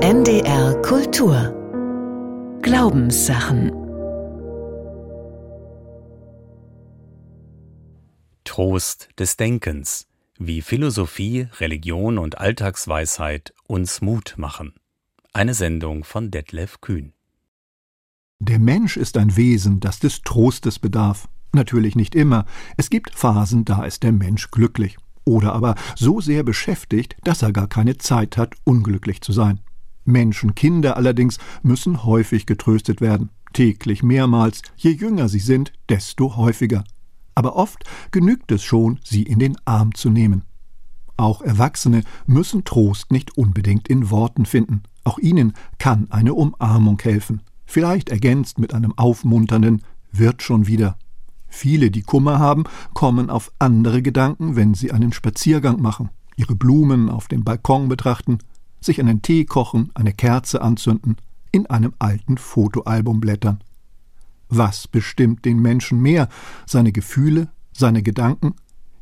NDR Kultur Glaubenssachen Trost des Denkens, wie Philosophie, Religion und Alltagsweisheit uns Mut machen. Eine Sendung von Detlef Kühn. Der Mensch ist ein Wesen, das des Trostes bedarf. Natürlich nicht immer. Es gibt Phasen, da ist der Mensch glücklich. Oder aber so sehr beschäftigt, dass er gar keine Zeit hat, unglücklich zu sein. Menschen, Kinder allerdings müssen häufig getröstet werden. Täglich mehrmals. Je jünger sie sind, desto häufiger. Aber oft genügt es schon, sie in den Arm zu nehmen. Auch Erwachsene müssen Trost nicht unbedingt in Worten finden. Auch ihnen kann eine Umarmung helfen. Vielleicht ergänzt mit einem aufmunternden wird schon wieder. Viele, die Kummer haben, kommen auf andere Gedanken, wenn sie einen Spaziergang machen, ihre Blumen auf dem Balkon betrachten, sich einen Tee kochen, eine Kerze anzünden, in einem alten Fotoalbum blättern. Was bestimmt den Menschen mehr, seine Gefühle, seine Gedanken?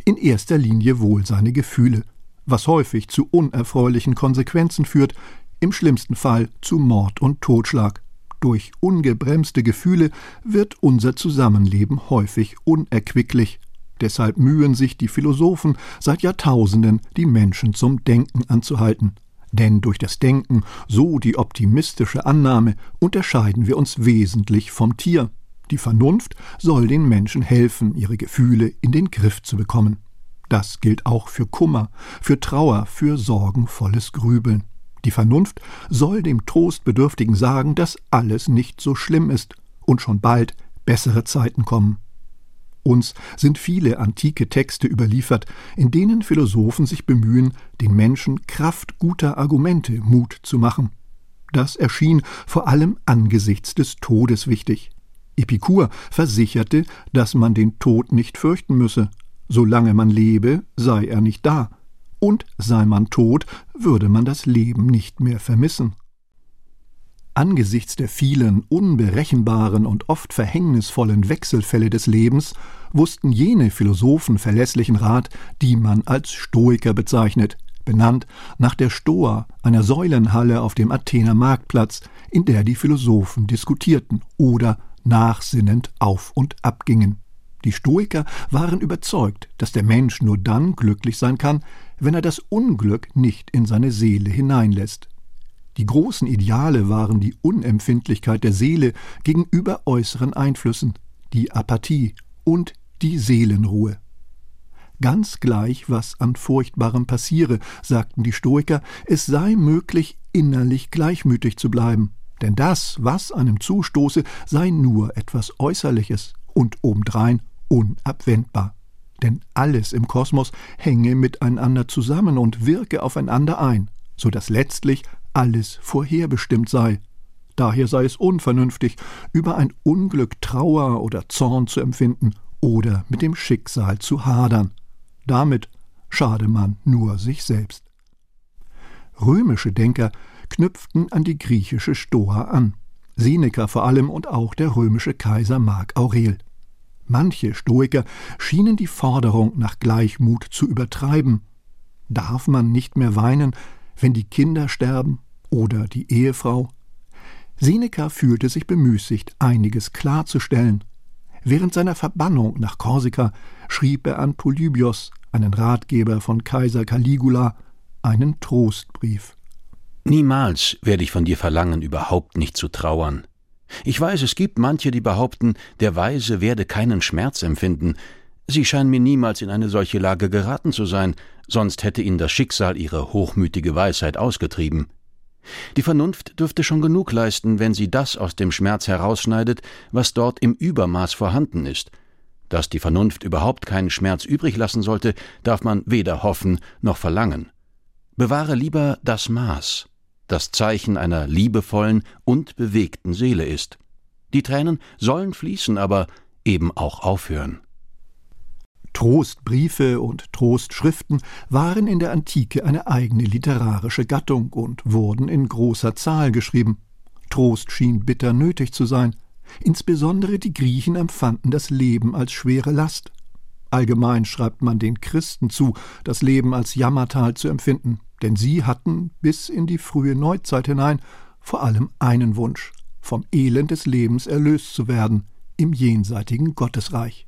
In erster Linie wohl seine Gefühle, was häufig zu unerfreulichen Konsequenzen führt, im schlimmsten Fall zu Mord und Totschlag. Durch ungebremste Gefühle wird unser Zusammenleben häufig unerquicklich. Deshalb mühen sich die Philosophen seit Jahrtausenden, die Menschen zum Denken anzuhalten. Denn durch das Denken, so die optimistische Annahme, unterscheiden wir uns wesentlich vom Tier. Die Vernunft soll den Menschen helfen, ihre Gefühle in den Griff zu bekommen. Das gilt auch für Kummer, für Trauer, für sorgenvolles Grübeln. Die Vernunft soll dem Trostbedürftigen sagen, dass alles nicht so schlimm ist und schon bald bessere Zeiten kommen. Uns sind viele antike Texte überliefert, in denen Philosophen sich bemühen, den Menschen Kraft guter Argumente Mut zu machen. Das erschien vor allem angesichts des Todes wichtig. Epikur versicherte, dass man den Tod nicht fürchten müsse. Solange man lebe, sei er nicht da und sei man tot, würde man das Leben nicht mehr vermissen. Angesichts der vielen unberechenbaren und oft verhängnisvollen Wechselfälle des Lebens wussten jene Philosophen verlässlichen Rat, die man als Stoiker bezeichnet, benannt nach der Stoa, einer Säulenhalle auf dem Athener Marktplatz, in der die Philosophen diskutierten oder nachsinnend auf und abgingen. Die Stoiker waren überzeugt, dass der Mensch nur dann glücklich sein kann, wenn er das Unglück nicht in seine Seele hineinlässt. Die großen Ideale waren die Unempfindlichkeit der Seele gegenüber äußeren Einflüssen, die Apathie und die Seelenruhe. Ganz gleich, was an Furchtbarem passiere, sagten die Stoiker, es sei möglich, innerlich gleichmütig zu bleiben, denn das, was einem zustoße, sei nur etwas Äußerliches und obendrein unabwendbar denn alles im Kosmos hänge miteinander zusammen und wirke aufeinander ein, so dass letztlich alles vorherbestimmt sei. Daher sei es unvernünftig, über ein Unglück Trauer oder Zorn zu empfinden oder mit dem Schicksal zu hadern. Damit schade man nur sich selbst. Römische Denker knüpften an die griechische Stoa an, Seneca vor allem und auch der römische Kaiser Mark Aurel. Manche Stoiker schienen die Forderung nach Gleichmut zu übertreiben. Darf man nicht mehr weinen, wenn die Kinder sterben oder die Ehefrau? Seneca fühlte sich bemüßigt, einiges klarzustellen. Während seiner Verbannung nach Korsika schrieb er an Polybios, einen Ratgeber von Kaiser Caligula, einen Trostbrief. Niemals werde ich von dir verlangen, überhaupt nicht zu trauern. Ich weiß, es gibt manche, die behaupten, der Weise werde keinen Schmerz empfinden. Sie scheinen mir niemals in eine solche Lage geraten zu sein, sonst hätte ihnen das Schicksal ihre hochmütige Weisheit ausgetrieben. Die Vernunft dürfte schon genug leisten, wenn sie das aus dem Schmerz herausschneidet, was dort im Übermaß vorhanden ist. Dass die Vernunft überhaupt keinen Schmerz übrig lassen sollte, darf man weder hoffen noch verlangen. Bewahre lieber das Maß das Zeichen einer liebevollen und bewegten Seele ist. Die Tränen sollen fließen, aber eben auch aufhören. Trostbriefe und Trostschriften waren in der Antike eine eigene literarische Gattung und wurden in großer Zahl geschrieben. Trost schien bitter nötig zu sein. Insbesondere die Griechen empfanden das Leben als schwere Last. Allgemein schreibt man den Christen zu, das Leben als Jammertal zu empfinden. denn sie hatten bis in die frühe Neuzeit hinein vor allem einen Wunsch, vom Elend des Lebens erlöst zu werden im jenseitigen Gottesreich.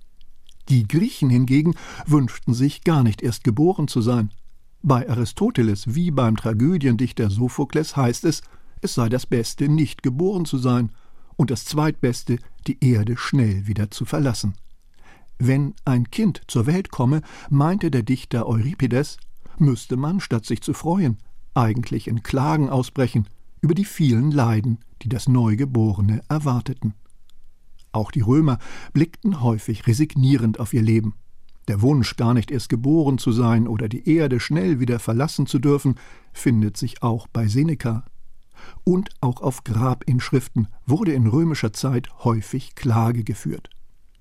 Die Griechen hingegen wünschten sich gar nicht erst geboren zu sein. Bei Aristoteles wie beim Tragödiendichter Sophokles heißt es, es sei das Beste, nicht geboren zu sein, und das Zweitbeste, die Erde schnell wieder zu verlassen. Wenn ein Kind zur Welt komme, meinte der Dichter Euripides, müsste man, statt sich zu freuen, eigentlich in Klagen ausbrechen über die vielen Leiden, die das Neugeborene erwarteten. Auch die Römer blickten häufig resignierend auf ihr Leben. Der Wunsch, gar nicht erst geboren zu sein oder die Erde schnell wieder verlassen zu dürfen, findet sich auch bei Seneca. Und auch auf Grabinschriften wurde in römischer Zeit häufig Klage geführt.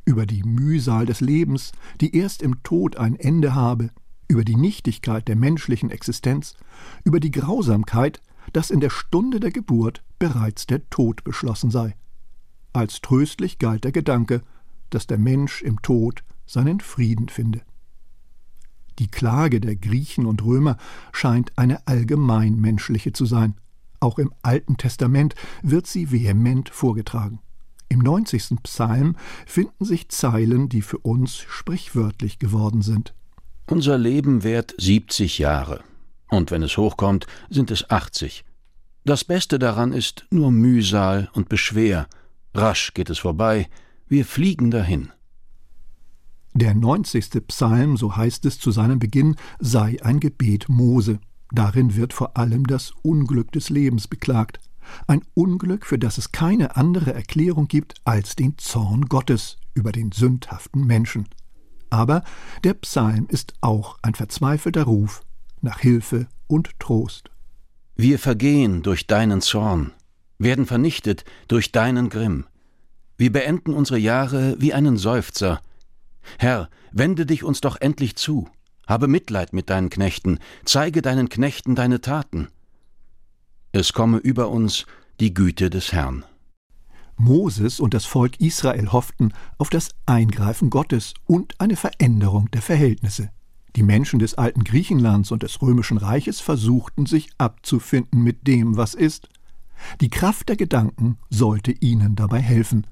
Über die Mühsal des Lebens, die erst im Tod ein Ende habe, über die Nichtigkeit der menschlichen Existenz, über die Grausamkeit, dass in der Stunde der Geburt bereits der Tod beschlossen sei. Als tröstlich galt der Gedanke, dass der Mensch im Tod seinen Frieden finde. Die Klage der Griechen und Römer scheint eine allgemein menschliche zu sein. Auch im Alten Testament wird sie vehement vorgetragen. Im 90. Psalm finden sich Zeilen, die für uns sprichwörtlich geworden sind. Unser Leben währt 70 Jahre. Und wenn es hochkommt, sind es 80. Das Beste daran ist nur Mühsal und Beschwer. Rasch geht es vorbei, wir fliegen dahin. Der 90. Psalm, so heißt es zu seinem Beginn, sei ein Gebet Mose. Darin wird vor allem das Unglück des Lebens beklagt. Ein Unglück, für das es keine andere Erklärung gibt als den Zorn Gottes über den sündhaften Menschen. Aber der Psalm ist auch ein verzweifelter Ruf nach Hilfe und Trost. Wir vergehen durch deinen Zorn, werden vernichtet durch deinen Grimm. Wir beenden unsere Jahre wie einen Seufzer. Herr, wende dich uns doch endlich zu. Habe Mitleid mit deinen Knechten, zeige deinen Knechten deine Taten. Es komme über uns die Güte des Herrn. Moses und das Volk Israel hofften auf das Eingreifen Gottes und eine Veränderung der Verhältnisse. Die Menschen des alten Griechenlands und des römischen Reiches versuchten sich abzufinden mit dem, was ist. Die Kraft der Gedanken sollte ihnen dabei helfen.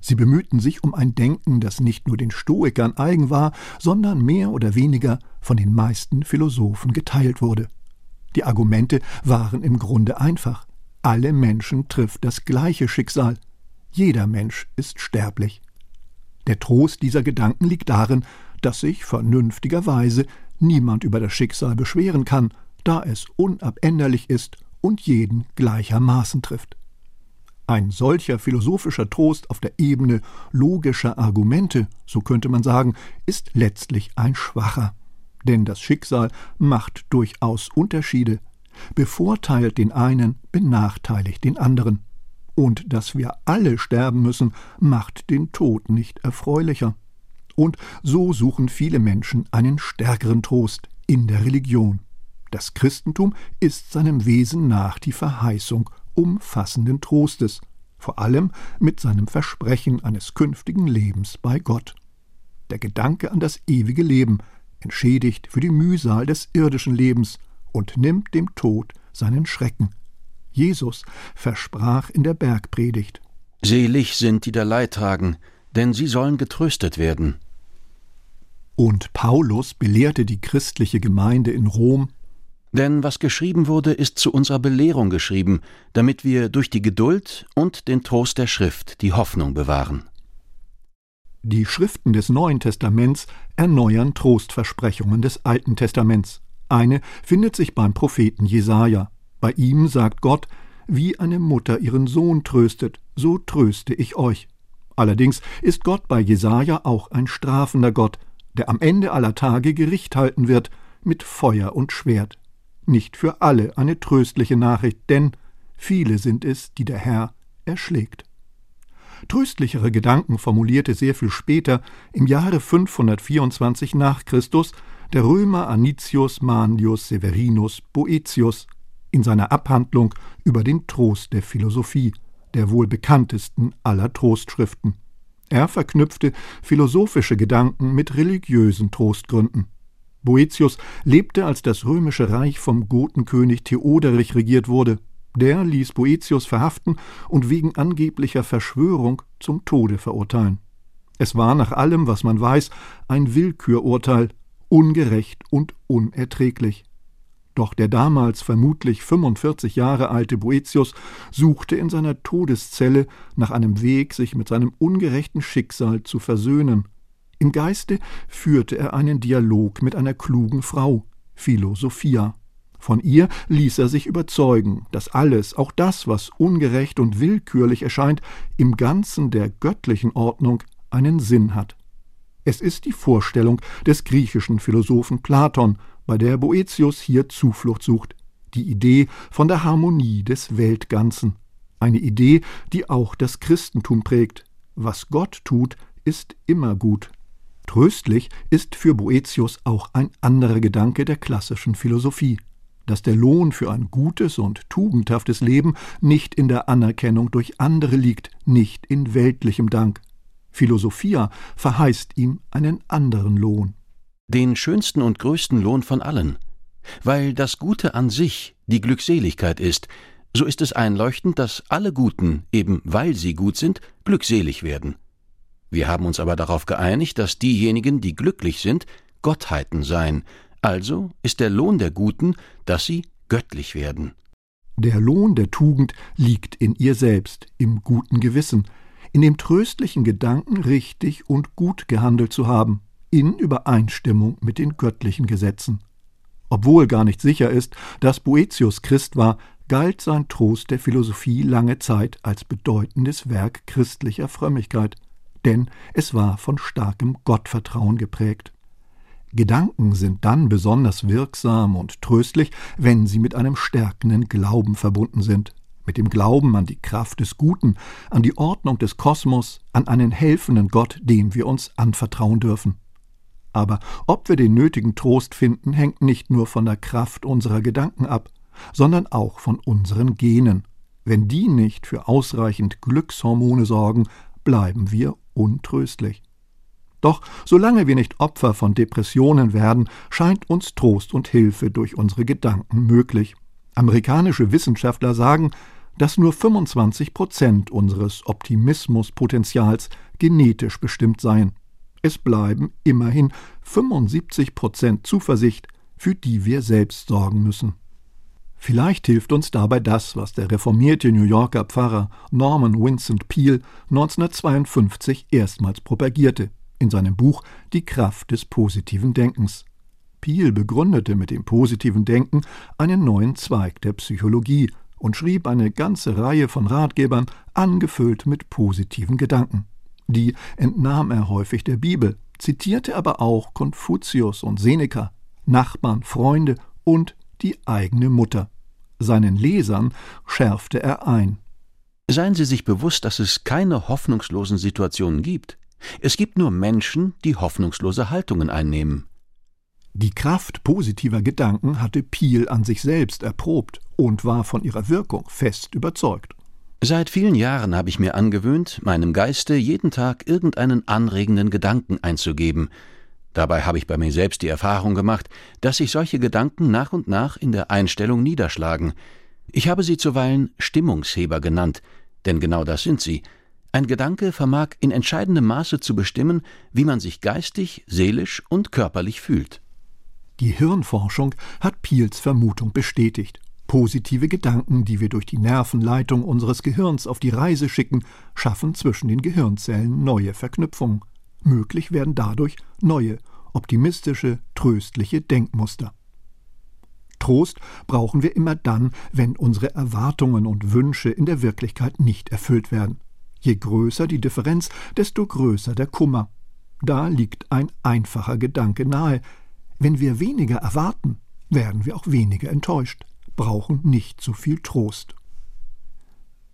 Sie bemühten sich um ein Denken, das nicht nur den Stoikern eigen war, sondern mehr oder weniger von den meisten Philosophen geteilt wurde. Die Argumente waren im Grunde einfach. Alle Menschen trifft das gleiche Schicksal. Jeder Mensch ist sterblich. Der Trost dieser Gedanken liegt darin, dass sich vernünftigerweise niemand über das Schicksal beschweren kann, da es unabänderlich ist und jeden gleichermaßen trifft. Ein solcher philosophischer Trost auf der Ebene logischer Argumente, so könnte man sagen, ist letztlich ein schwacher. Denn das Schicksal macht durchaus Unterschiede, bevorteilt den einen, benachteiligt den anderen und dass wir alle sterben müssen, macht den Tod nicht erfreulicher. Und so suchen viele Menschen einen stärkeren Trost in der Religion. Das Christentum ist seinem Wesen nach die Verheißung umfassenden Trostes, vor allem mit seinem Versprechen eines künftigen Lebens bei Gott. Der Gedanke an das ewige Leben entschädigt für die Mühsal des irdischen Lebens und nimmt dem Tod seinen Schrecken. Jesus versprach in der Bergpredigt Selig sind, die da Leid tragen, denn sie sollen getröstet werden. Und Paulus belehrte die christliche Gemeinde in Rom Denn was geschrieben wurde, ist zu unserer Belehrung geschrieben, damit wir durch die Geduld und den Trost der Schrift die Hoffnung bewahren. Die Schriften des Neuen Testaments erneuern Trostversprechungen des Alten Testaments. Eine findet sich beim Propheten Jesaja. Bei ihm sagt Gott, wie eine Mutter ihren Sohn tröstet, so tröste ich euch. Allerdings ist Gott bei Jesaja auch ein strafender Gott, der am Ende aller Tage Gericht halten wird mit Feuer und Schwert. Nicht für alle eine tröstliche Nachricht, denn viele sind es, die der Herr erschlägt. Tröstlichere Gedanken formulierte sehr viel später, im Jahre 524 nach Christus, der Römer Anicius Manius Severinus Boetius in seiner Abhandlung über den Trost der Philosophie, der wohl bekanntesten aller Trostschriften. Er verknüpfte philosophische Gedanken mit religiösen Trostgründen. Boetius lebte, als das römische Reich vom Gotenkönig Theoderich regiert wurde. Der ließ Boetius verhaften und wegen angeblicher Verschwörung zum Tode verurteilen. Es war nach allem, was man weiß, ein Willkürurteil, ungerecht und unerträglich. Doch der damals vermutlich 45 Jahre alte Boetius suchte in seiner Todeszelle nach einem Weg, sich mit seinem ungerechten Schicksal zu versöhnen. Im Geiste führte er einen Dialog mit einer klugen Frau, Philosophia. Von ihr ließ er sich überzeugen, dass alles, auch das, was ungerecht und willkürlich erscheint, im Ganzen der göttlichen Ordnung einen Sinn hat. Es ist die Vorstellung des griechischen Philosophen Platon, bei der Boetius hier Zuflucht sucht, die Idee von der Harmonie des Weltganzen, eine Idee, die auch das Christentum prägt. Was Gott tut, ist immer gut. Tröstlich ist für Boetius auch ein anderer Gedanke der klassischen Philosophie, dass der Lohn für ein gutes und tugendhaftes Leben nicht in der Anerkennung durch andere liegt, nicht in weltlichem Dank. Philosophia verheißt ihm einen anderen Lohn den schönsten und größten Lohn von allen. Weil das Gute an sich die Glückseligkeit ist, so ist es einleuchtend, dass alle Guten, eben weil sie gut sind, glückselig werden. Wir haben uns aber darauf geeinigt, dass diejenigen, die glücklich sind, Gottheiten seien, also ist der Lohn der Guten, dass sie göttlich werden. Der Lohn der Tugend liegt in ihr selbst, im guten Gewissen, in dem tröstlichen Gedanken, richtig und gut gehandelt zu haben in Übereinstimmung mit den göttlichen Gesetzen. Obwohl gar nicht sicher ist, dass Boetius Christ war, galt sein Trost der Philosophie lange Zeit als bedeutendes Werk christlicher Frömmigkeit, denn es war von starkem Gottvertrauen geprägt. Gedanken sind dann besonders wirksam und tröstlich, wenn sie mit einem stärkenden Glauben verbunden sind, mit dem Glauben an die Kraft des Guten, an die Ordnung des Kosmos, an einen helfenden Gott, dem wir uns anvertrauen dürfen. Aber ob wir den nötigen Trost finden, hängt nicht nur von der Kraft unserer Gedanken ab, sondern auch von unseren Genen. Wenn die nicht für ausreichend Glückshormone sorgen, bleiben wir untröstlich. Doch solange wir nicht Opfer von Depressionen werden, scheint uns Trost und Hilfe durch unsere Gedanken möglich. Amerikanische Wissenschaftler sagen, dass nur 25 Prozent unseres Optimismuspotenzials genetisch bestimmt seien. Es bleiben immerhin 75 Prozent Zuversicht, für die wir selbst sorgen müssen. Vielleicht hilft uns dabei das, was der reformierte New Yorker Pfarrer Norman Vincent Peale 1952 erstmals propagierte in seinem Buch Die Kraft des positiven Denkens. Peale begründete mit dem positiven Denken einen neuen Zweig der Psychologie und schrieb eine ganze Reihe von Ratgebern, angefüllt mit positiven Gedanken. Die entnahm er häufig der Bibel, zitierte aber auch Konfuzius und Seneca, Nachbarn, Freunde und die eigene Mutter. Seinen Lesern schärfte er ein. Seien Sie sich bewusst, dass es keine hoffnungslosen Situationen gibt. Es gibt nur Menschen, die hoffnungslose Haltungen einnehmen. Die Kraft positiver Gedanken hatte Piel an sich selbst erprobt und war von ihrer Wirkung fest überzeugt. Seit vielen Jahren habe ich mir angewöhnt, meinem Geiste jeden Tag irgendeinen anregenden Gedanken einzugeben. Dabei habe ich bei mir selbst die Erfahrung gemacht, dass sich solche Gedanken nach und nach in der Einstellung niederschlagen. Ich habe sie zuweilen Stimmungsheber genannt, denn genau das sind sie. Ein Gedanke vermag in entscheidendem Maße zu bestimmen, wie man sich geistig, seelisch und körperlich fühlt. Die Hirnforschung hat Piels Vermutung bestätigt Positive Gedanken, die wir durch die Nervenleitung unseres Gehirns auf die Reise schicken, schaffen zwischen den Gehirnzellen neue Verknüpfungen. Möglich werden dadurch neue, optimistische, tröstliche Denkmuster. Trost brauchen wir immer dann, wenn unsere Erwartungen und Wünsche in der Wirklichkeit nicht erfüllt werden. Je größer die Differenz, desto größer der Kummer. Da liegt ein einfacher Gedanke nahe. Wenn wir weniger erwarten, werden wir auch weniger enttäuscht brauchen nicht so viel Trost.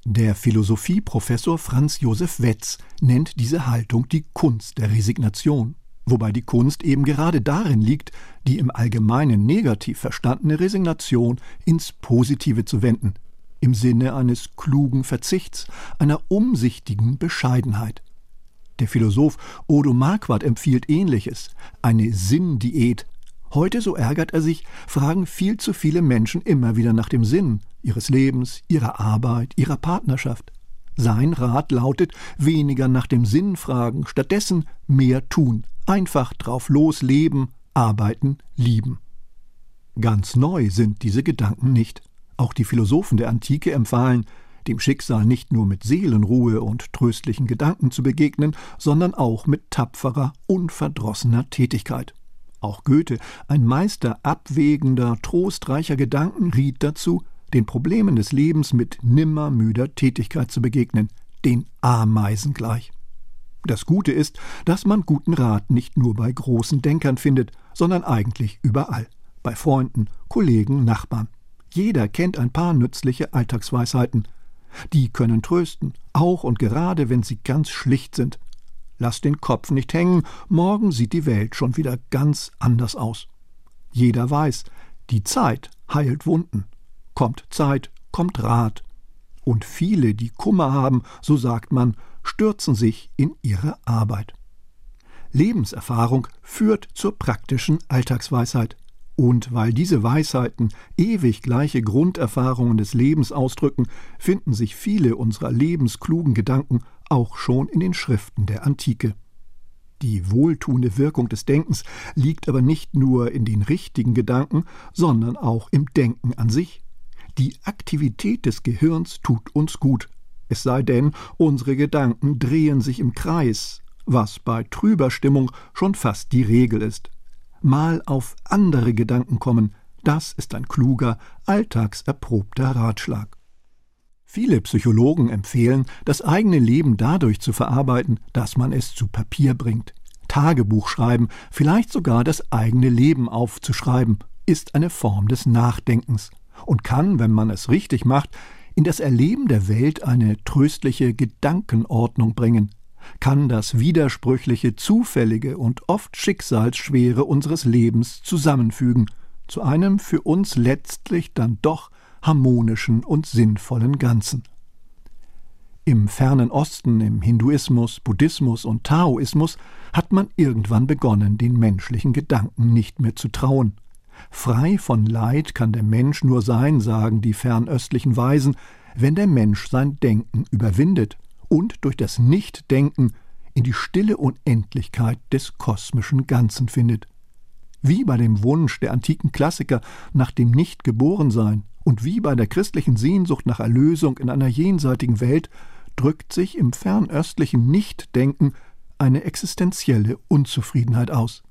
Der Philosophieprofessor Franz Josef Wetz nennt diese Haltung die Kunst der Resignation, wobei die Kunst eben gerade darin liegt, die im Allgemeinen negativ verstandene Resignation ins Positive zu wenden, im Sinne eines klugen Verzichts, einer umsichtigen Bescheidenheit. Der Philosoph Odo Marquardt empfiehlt ähnliches, eine Sinndiät Heute, so ärgert er sich, fragen viel zu viele Menschen immer wieder nach dem Sinn ihres Lebens, ihrer Arbeit, ihrer Partnerschaft. Sein Rat lautet, weniger nach dem Sinn fragen, stattdessen mehr tun, einfach drauf losleben, arbeiten, lieben. Ganz neu sind diese Gedanken nicht. Auch die Philosophen der Antike empfahlen, dem Schicksal nicht nur mit Seelenruhe und tröstlichen Gedanken zu begegnen, sondern auch mit tapferer, unverdrossener Tätigkeit. Auch Goethe, ein Meister abwägender, trostreicher Gedanken, riet dazu, den Problemen des Lebens mit nimmermüder Tätigkeit zu begegnen, den Ameisen gleich. Das Gute ist, dass man guten Rat nicht nur bei großen Denkern findet, sondern eigentlich überall, bei Freunden, Kollegen, Nachbarn. Jeder kennt ein paar nützliche Alltagsweisheiten. Die können trösten, auch und gerade wenn sie ganz schlicht sind. Lass den Kopf nicht hängen, morgen sieht die Welt schon wieder ganz anders aus. Jeder weiß, die Zeit heilt Wunden. Kommt Zeit, kommt Rat. Und viele, die Kummer haben, so sagt man, stürzen sich in ihre Arbeit. Lebenserfahrung führt zur praktischen Alltagsweisheit. Und weil diese Weisheiten ewig gleiche Grunderfahrungen des Lebens ausdrücken, finden sich viele unserer lebensklugen Gedanken auch schon in den Schriften der Antike. Die wohltuende Wirkung des Denkens liegt aber nicht nur in den richtigen Gedanken, sondern auch im Denken an sich. Die Aktivität des Gehirns tut uns gut, es sei denn, unsere Gedanken drehen sich im Kreis, was bei trüber Stimmung schon fast die Regel ist mal auf andere Gedanken kommen, das ist ein kluger, alltagserprobter Ratschlag. Viele Psychologen empfehlen, das eigene Leben dadurch zu verarbeiten, dass man es zu Papier bringt. Tagebuch schreiben, vielleicht sogar das eigene Leben aufzuschreiben, ist eine Form des Nachdenkens und kann, wenn man es richtig macht, in das Erleben der Welt eine tröstliche Gedankenordnung bringen, kann das widersprüchliche, zufällige und oft schicksalsschwere unseres Lebens zusammenfügen, zu einem für uns letztlich dann doch harmonischen und sinnvollen Ganzen. Im fernen Osten, im Hinduismus, Buddhismus und Taoismus hat man irgendwann begonnen, den menschlichen Gedanken nicht mehr zu trauen. Frei von Leid kann der Mensch nur sein, sagen die fernöstlichen Weisen, wenn der Mensch sein Denken überwindet und durch das Nichtdenken in die stille Unendlichkeit des kosmischen Ganzen findet. Wie bei dem Wunsch der antiken Klassiker nach dem Nichtgeborensein und wie bei der christlichen Sehnsucht nach Erlösung in einer jenseitigen Welt drückt sich im fernöstlichen Nichtdenken eine existenzielle Unzufriedenheit aus.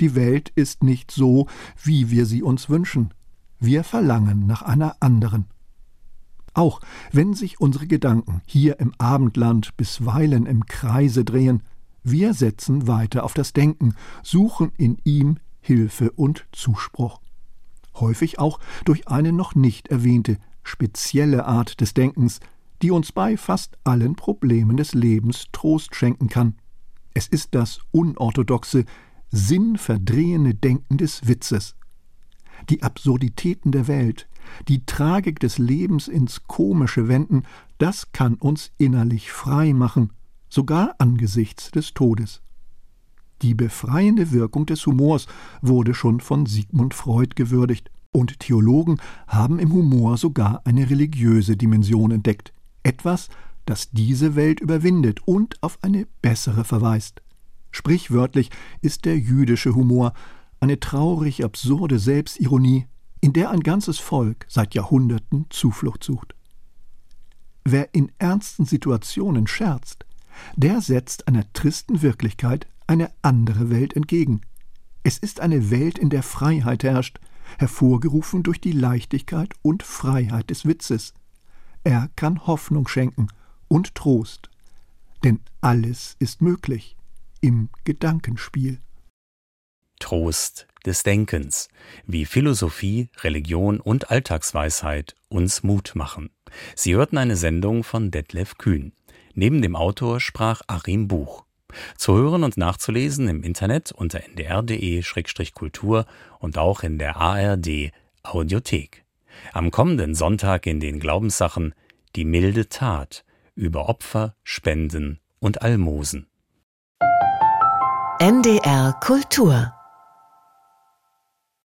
Die Welt ist nicht so, wie wir sie uns wünschen. Wir verlangen nach einer anderen. Auch wenn sich unsere Gedanken hier im Abendland bisweilen im Kreise drehen, wir setzen weiter auf das Denken, suchen in ihm Hilfe und Zuspruch. Häufig auch durch eine noch nicht erwähnte spezielle Art des Denkens, die uns bei fast allen Problemen des Lebens Trost schenken kann. Es ist das unorthodoxe, sinnverdrehende Denken des Witzes. Die Absurditäten der Welt, die Tragik des Lebens ins Komische wenden, das kann uns innerlich frei machen, sogar angesichts des Todes. Die befreiende Wirkung des Humors wurde schon von Sigmund Freud gewürdigt, und Theologen haben im Humor sogar eine religiöse Dimension entdeckt, etwas, das diese Welt überwindet und auf eine bessere verweist. Sprichwörtlich ist der jüdische Humor eine traurig absurde Selbstironie, in der ein ganzes Volk seit Jahrhunderten Zuflucht sucht. Wer in ernsten Situationen scherzt, der setzt einer tristen Wirklichkeit eine andere Welt entgegen. Es ist eine Welt, in der Freiheit herrscht, hervorgerufen durch die Leichtigkeit und Freiheit des Witzes. Er kann Hoffnung schenken und Trost, denn alles ist möglich im Gedankenspiel. Trost des Denkens, wie Philosophie, Religion und Alltagsweisheit uns Mut machen. Sie hörten eine Sendung von Detlef Kühn. Neben dem Autor sprach Achim Buch. Zu hören und nachzulesen im Internet unter ndr.de-kultur und auch in der ARD Audiothek. Am kommenden Sonntag in den Glaubenssachen die milde Tat über Opfer, Spenden und Almosen. NDR Kultur